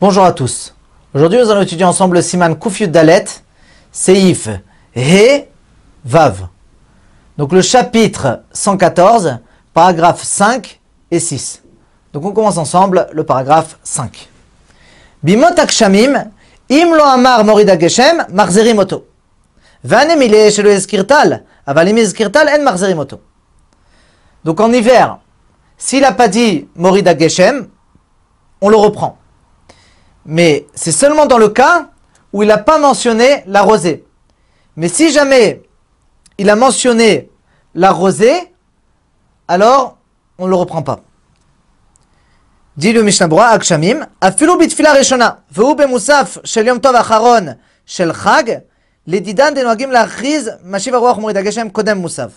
Bonjour à tous. Aujourd'hui, nous allons étudier ensemble le Siman Kufyud Dalet, Seif, He, Vav. Donc le chapitre 114, paragraphes 5 et 6. Donc on commence ensemble le paragraphe 5. Bimot akshamim, im lo amar morida geshem, marzerim. Vanem il est eskirtal, avalim eskirtal en marzerim. Donc en hiver, s'il n'a pas dit morida geshem, on le reprend. Mais c'est seulement dans le cas où il n'a pas mentionné la rosée. Mais si jamais il a mentionné la rosée, alors on ne le reprend pas. dit le Mishnah Bora, Akshamim, Afilu bitfila reshona, ve'u bemusaf shel yom tov acharon shel chag, ledidan denoagim lachriz, mashiv aruach morid ageshem kodem musaf.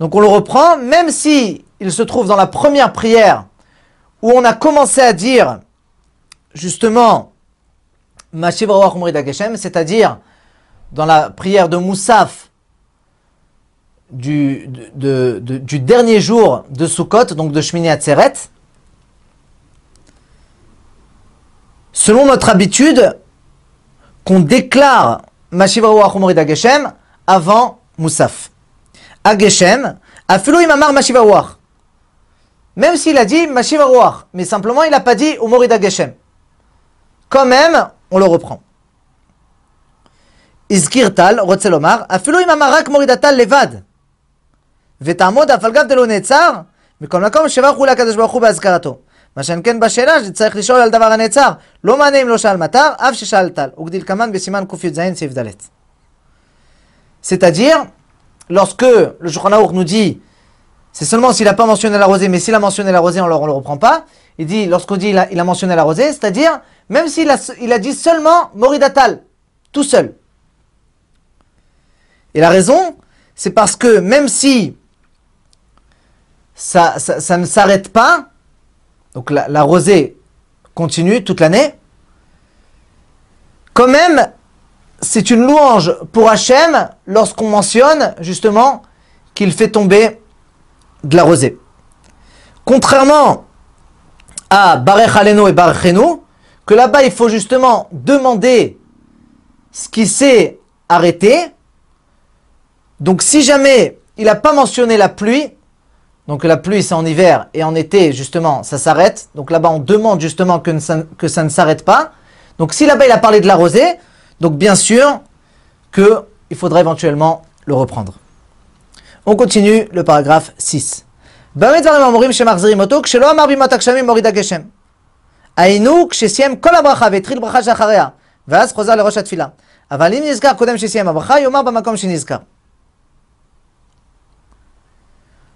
Donc on le reprend, même si il se trouve dans la première prière où on a commencé à dire justement c'est-à-dire dans la prière de Moussaf du, dernier jour de Sukkot, donc de Shmini Atzeret, selon notre habitude, qu'on déclare avant Moussaf. Ageshem, Afilu Imamar Mashiva même s'il a dit Mashiva mais simplement il n'a pas dit Umorida Geshem. Quand même, on le reprend. Izkirtal, Rotzelomar, Afilu imamarak moridatal levad. ותעמוד אף על גב דלא נעצר, מכל מקום שבח הוא לקדוש ברוך הוא בהזכרתו. מה שאין כן בשאלה שצריך לשאול על דבר הנעצר, לא מענה אם לא שאל מטר, אף ששאל טל. וגדיל כמן בסימן קי"ז סעיף ד'. C'est-à-dire, lorsque le Shulchan nous dit c'est seulement s'il n'a pas mentionné la rosée, mais s'il a mentionné la rosée, on ne le reprend pas. Il dit, lorsqu'on dit il a, mentionné la rosée, c'est-à-dire, même s'il a, dit seulement Moridatal, tout seul. Et la raison, c'est parce que même si ça, ça, ne s'arrête pas, donc la, la rosée continue toute l'année, quand même, c'est une louange pour Hachem lorsqu'on mentionne justement qu'il fait tomber de la rosée. Contrairement à Barech Aleno et Barechenu, que là-bas il faut justement demander ce qui s'est arrêté. Donc si jamais il n'a pas mentionné la pluie, donc la pluie c'est en hiver et en été justement ça s'arrête. Donc là-bas on demande justement que ça, que ça ne s'arrête pas. Donc si là-bas il a parlé de la rosée, donc bien sûr qu'il faudra éventuellement le reprendre. On continue le paragraphe 6.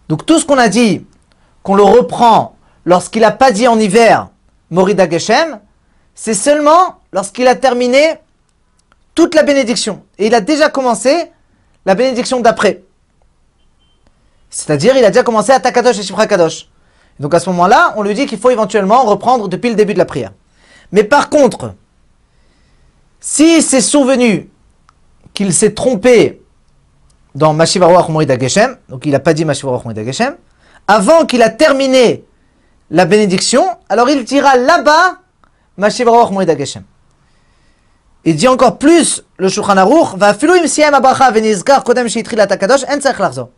Donc tout ce qu'on a dit, qu'on le reprend lorsqu'il n'a pas dit en hiver Morida Geshem, c'est seulement lorsqu'il a terminé toute la bénédiction. Et il a déjà commencé la bénédiction d'après. C'est-à-dire, il a déjà commencé à Takadosh et Shifra Kadosh. Donc à ce moment-là, on lui dit qu'il faut éventuellement reprendre depuis le début de la prière. Mais par contre, s'il s'est souvenu qu'il s'est trompé dans Mashivaroach Morida Geshem, donc il n'a pas dit Mashivaroach Morida Geshem, avant qu'il a terminé la bénédiction, alors il dira là-bas Mashivaroach Morida Geshem. Il dit encore plus le Shulchan Aruch, va filu im siyem abracha venizkar kodem sheitril atakadosh en tzarech lachzor.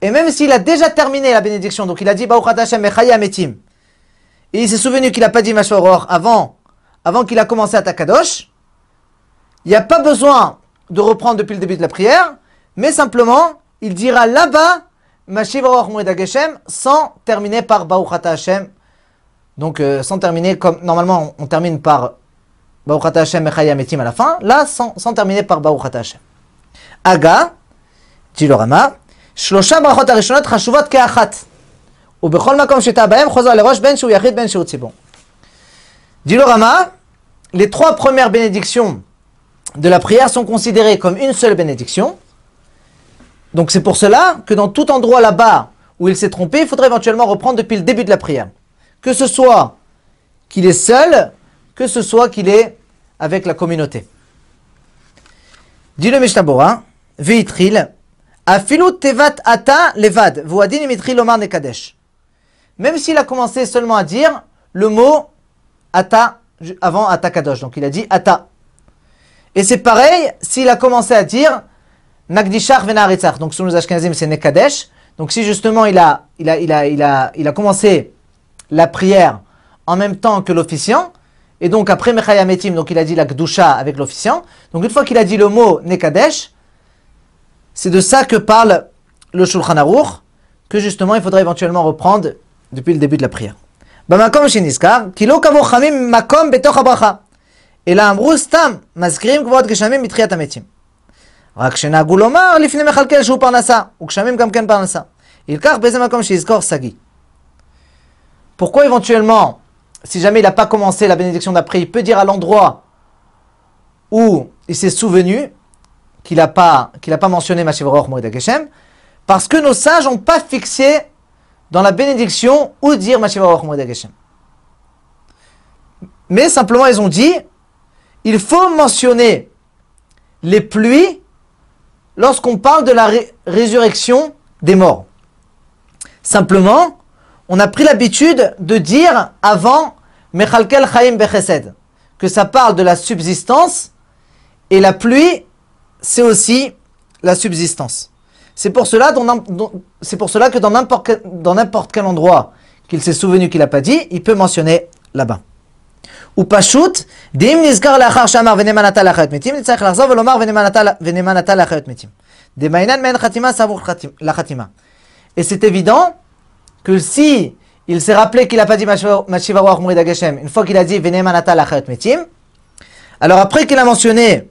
Et même s'il a déjà terminé la bénédiction, donc il a dit Metim, et il s'est souvenu qu'il n'a pas dit Mashoror avant, avant qu'il a commencé à Takadosh, il n'y a pas besoin de reprendre depuis le début de la prière, mais simplement, il dira là-bas Mashivaror Geshem sans terminer par Baruchata Hashem. Donc, euh, sans terminer comme normalement on, termine par Baruchata Hashem Metim à la fin, là sans, sans terminer par Baruchata Hashem. Aga, dit שלושה ברכות הראשונות חשובות כאחת. ובכל מקום שאתה בהם חוזר לראש בין שהוא יחיד בין שהוא ציבור. Dit le Rama, les trois premières bénédictions de la prière sont considérées comme une seule bénédiction. Donc c'est pour cela que dans tout endroit là-bas où il s'est trompé, il faudrait éventuellement reprendre depuis le début de la prière. Que ce soit qu'il est seul, que ce soit qu'il est avec la communauté. Dit le Mishnah Bora, Veitril, tevat ata levad, nekadesh. Même s'il a commencé seulement à dire le mot Ata avant Ata Kadosh. Donc il a dit Ata. Et c'est pareil s'il a commencé à dire Nagdishach venaritzach. Donc sur les Ashkenazim, c'est Nekadesh. Donc si justement il a, il, a, il, a, il, a, il a commencé la prière en même temps que l'officiant, et donc après Mechayametim, donc il a dit la Gdusha avec l'officiant. Donc une fois qu'il a dit le mot Nekadesh, c'est de ça que parle le Shulchan Aruch, que justement il faudrait éventuellement reprendre depuis le début de la prière. במקום שנזכר, כי לא קבעו חכמים מקום בתוך הברכה, אלא אמרו סתם, מזכירים כבוד גשמים בתחיית המתים. רק שנהגו לומר לפני מכלכל שהוא פרנסה, וגשמים גם כן פרנסה. ילקח באיזה מקום שיזכור שגיא. Pourquoi éventuellement, si jamais il n'a pas commencé la bénédiction d'après, il peut dire à l'endroit où il s'est souvenu qu'il n'a pas, pas mentionné Mashivaror Moïda Geshem, parce que nos sages n'ont pas fixé dans la bénédiction où dire Mashivaror Moïda Geshem. Mais simplement, ils ont dit il faut mentionner les pluies lorsqu'on parle de la résurrection des morts. Simplement, on a pris l'habitude de dire avant Mechalkel Chaim Bechesed, que ça parle de la subsistance, et la pluie, c'est aussi la subsistance. C'est pour cela, que dans n'importe quel endroit qu'il s'est souvenu qu'il n'a pas dit, il peut mentionner là-bas. Ou pashut, dim. Et c'est évident que si il s'est rappelé qu'il n'a pas dit Mashivaruach Mourid Geshem, une fois qu'il a dit Venemanata lachayot metim, alors après qu'il a mentionné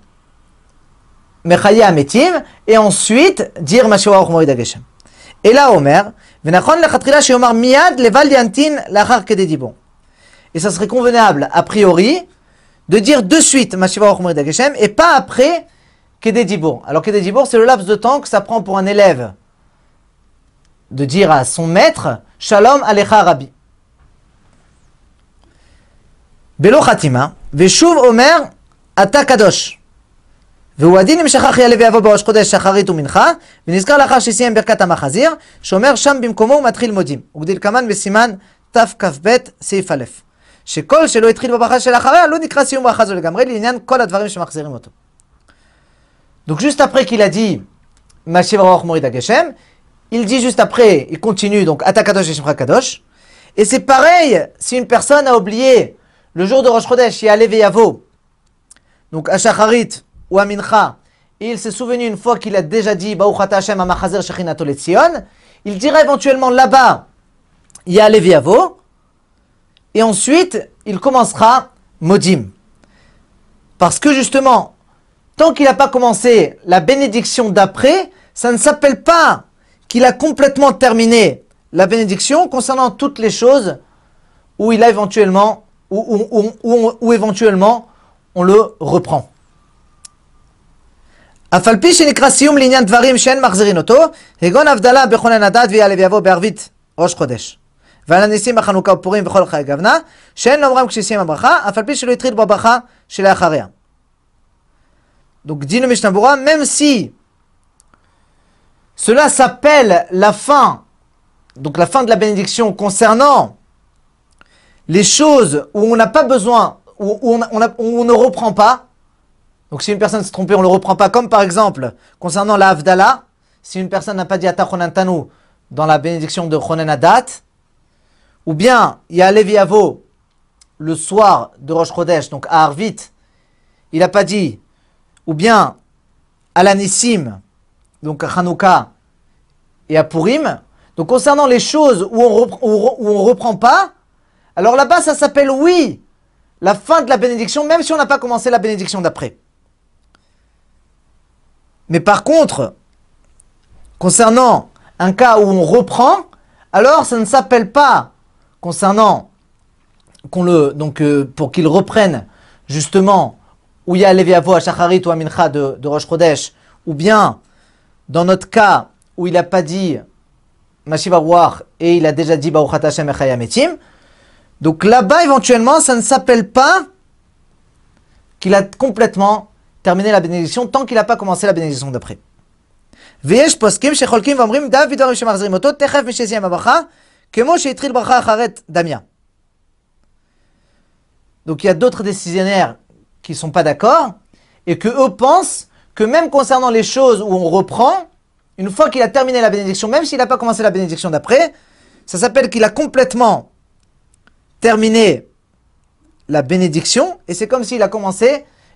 Et ensuite dire Mashiach Moed Ageshem. Et là, Omer, Venachon Lechatrila Shiomar Miad Levaldiantin Lachar Kededibon. Et ça serait convenable, a priori, de dire de suite Mashiach Moed Ageshem, et pas après Kededibon. Alors Kededibon, c'est le laps de temps que ça prend pour un élève de dire à son maître Shalom Alecha Rabbi. Belo Khatima, Veshuv Omer Atakadosh. והוא הדין אם שכח יעלה ויבוא בראש חודש שחרית ומנחה, ונזכר לאחר שסיים ברכת המחזיר, שאומר שם במקומו ומתחיל מודים. וגדיל כמן בסימן תכ"ב סעיף א'. שכל שלא התחיל בברכה שלאחריה לא נקרא סיום ברכה זו לגמרי, לעניין כל הדברים שמחזירים אותו. Donc juste après qu'il a dit Mashiv Roch Morid Geshem, il dit juste après, il continue donc Atakadosh et Shemcha Kadosh. Et c'est pareil si une personne a oublié le jour de Rosh Chodesh, Yale Veyavo, donc à Shacharit ou à Mincha, et il s'est souvenu une fois qu'il a déjà dit Hashem il dira éventuellement là-bas Yale Veyavo, et ensuite il commencera Modim. Parce que justement, tant qu'il n'a pas commencé la bénédiction d'après, ça ne s'appelle pas qu'il a complètement terminé la bénédiction concernant toutes les choses où il a éventuellement, où, éventuellement on le reprend. ועל הניסים בחנוכה ופורים וכל חיי גוונה, שאין לאומרם כשסיים הברכה, אף על פי שלא התחיל בברכה שלאחריה. Donc dit le Mishnah Bura, même si cela s'appelle la fin, donc la fin de la bénédiction concernant les choses où on n'a pas besoin, où, on, on, a, où on, ne reprend pas, donc si une personne s'est trompée, on ne le reprend pas, comme par exemple concernant la si une personne n'a pas dit Atachonantanu dans la bénédiction de Chonenadat, ou bien il y a Leviavo le soir de Rosh Chodesh, donc à Arvit, il n'a pas dit, ou bien à donc à Hanouka et à Purim. Donc concernant les choses où on ne reprend pas, alors là-bas ça s'appelle oui, la fin de la bénédiction, même si on n'a pas commencé la bénédiction d'après. Mais par contre, concernant un cas où on reprend, alors ça ne s'appelle pas concernant qu'on le, donc, euh, pour qu'il reprenne justement où il y a à Shacharit ou à Mincha de, de Rosh Chodesh, ou bien dans notre cas où il n'a pas dit Mashiva Ruach et il a déjà dit Baruchat Hashem Echayametim. Donc là-bas, éventuellement, ça ne s'appelle pas qu'il a complètement terminé la bénédiction tant qu'il n'a pas commencé la bénédiction d'après. ויש פוסקים שחולקים ואומרים דוד דברים שמחזירים אותו תכף משסיים הברכה כמו שהתחיל ברכה אחרת דמיה. Donc il y a d'autres décisionnaires qui ne sont pas d'accord et que eux pensent que même concernant les choses où on reprend, une fois qu'il a terminé la bénédiction, même s'il n'a pas commencé la bénédiction d'après, ça s'appelle qu'il a complètement terminé la bénédiction et c'est comme s'il a commencé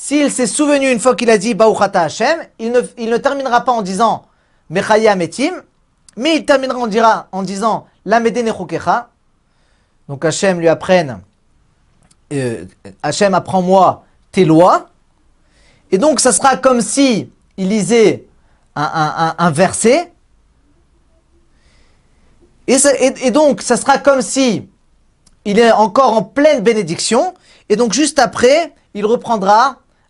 s'il s'est souvenu une fois qu'il a dit Baouchata Hashem, il ne, terminera pas en disant Mechaya Metim, mais il terminera en, dira, en disant La Nechukecha. Donc Hashem lui apprenne, euh, Hashem apprends-moi tes lois. Et donc ça sera comme si il lisait un, verset. Et, donc, ça sera comme si il est encore en pleine bénédiction. Et donc, juste après, il reprendra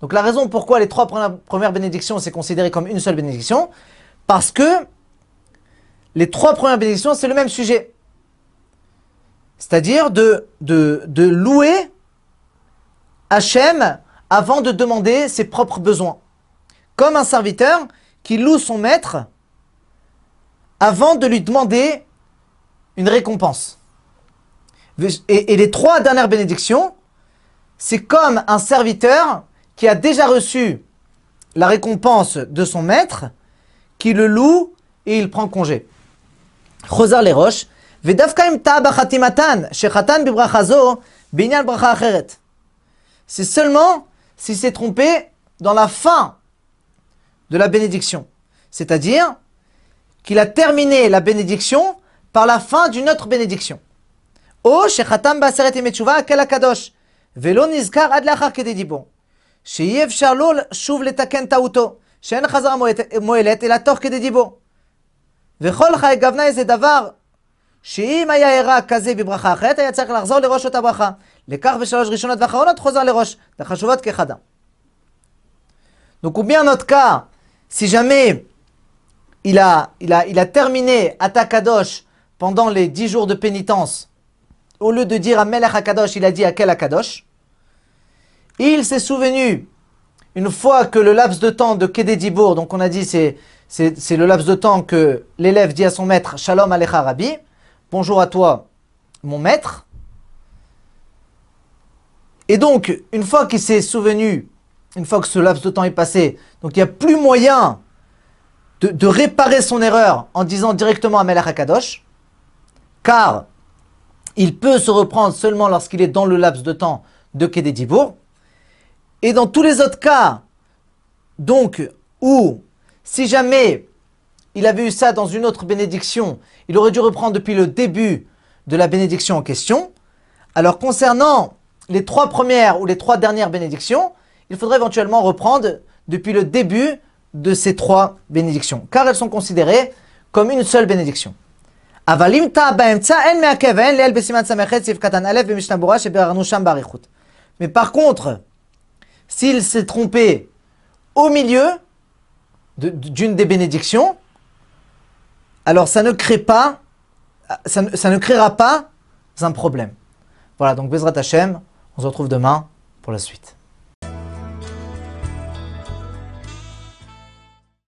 Donc la raison pourquoi les trois premières bénédictions c'est considéré comme une seule bénédiction, parce que les trois premières bénédictions c'est le même sujet. C'est-à-dire de, de, louer Hachem avant de demander ses propres besoins. Comme un serviteur qui loue son maître avant de lui demander une récompense. Et, les trois dernières bénédictions, c'est comme un serviteur qui a déjà reçu la récompense de son maître, qui le loue et il prend congé. Les roches, c'est seulement s'il s'est trompé dans la fin de la bénédiction. C'est-à-dire qu'il a terminé la bénédiction par la fin d'une autre bénédiction. O shechatam baseret akel akadosh, velo nizkar ad lachar kededibo. שיהיה אפשר לו שוב לתקן טעותו, שאין חזרה מועלת אלא תוך כדי דיבור. וכל חי גבנה זה דבר שאם היה ערה כזה בברכה אחרת, היה צריך לחזור לראש אותה ברכה. לכך בשלוש ראשונות ואחרונות חוזר לראש, לחשובות כחדם. Donc ou bien notre cas, si jamais il a, il a, il a terminé Atakadosh pendant les dix jours de pénitence, au lieu de dire à Melech Akadosh, il a dit à quel Akadosh il s'est souvenu, une fois que le laps de temps de Kededibour, donc on a dit c'est, le laps de temps que l'élève dit à son maître, Shalom Alecha Rabbi, bonjour à toi mon maître. Et donc, une fois qu'il s'est souvenu une fois que ce laps de temps est passé, donc il n'y a plus moyen de, réparer son erreur en disant directement à Melech car il peut se reprendre seulement lorsqu'il est dans le laps de temps de Kededibour. Et dans tous les autres cas, donc, où, si jamais il avait eu ça dans une autre bénédiction, il aurait dû reprendre depuis le début de la bénédiction en question. Alors, concernant les trois premières ou les trois dernières bénédictions, il faudrait éventuellement reprendre depuis le début de ces trois bénédictions, car elles sont considérées comme une seule bénédiction. Mais par contre, s'il s'est trompé au milieu d'une des bénédictions, alors ça ne crée pas, ça ne, créera pas un problème. Voilà, donc Bezrat Hashem, on se retrouve demain. pour la suite.